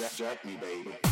jack, jack me, baby.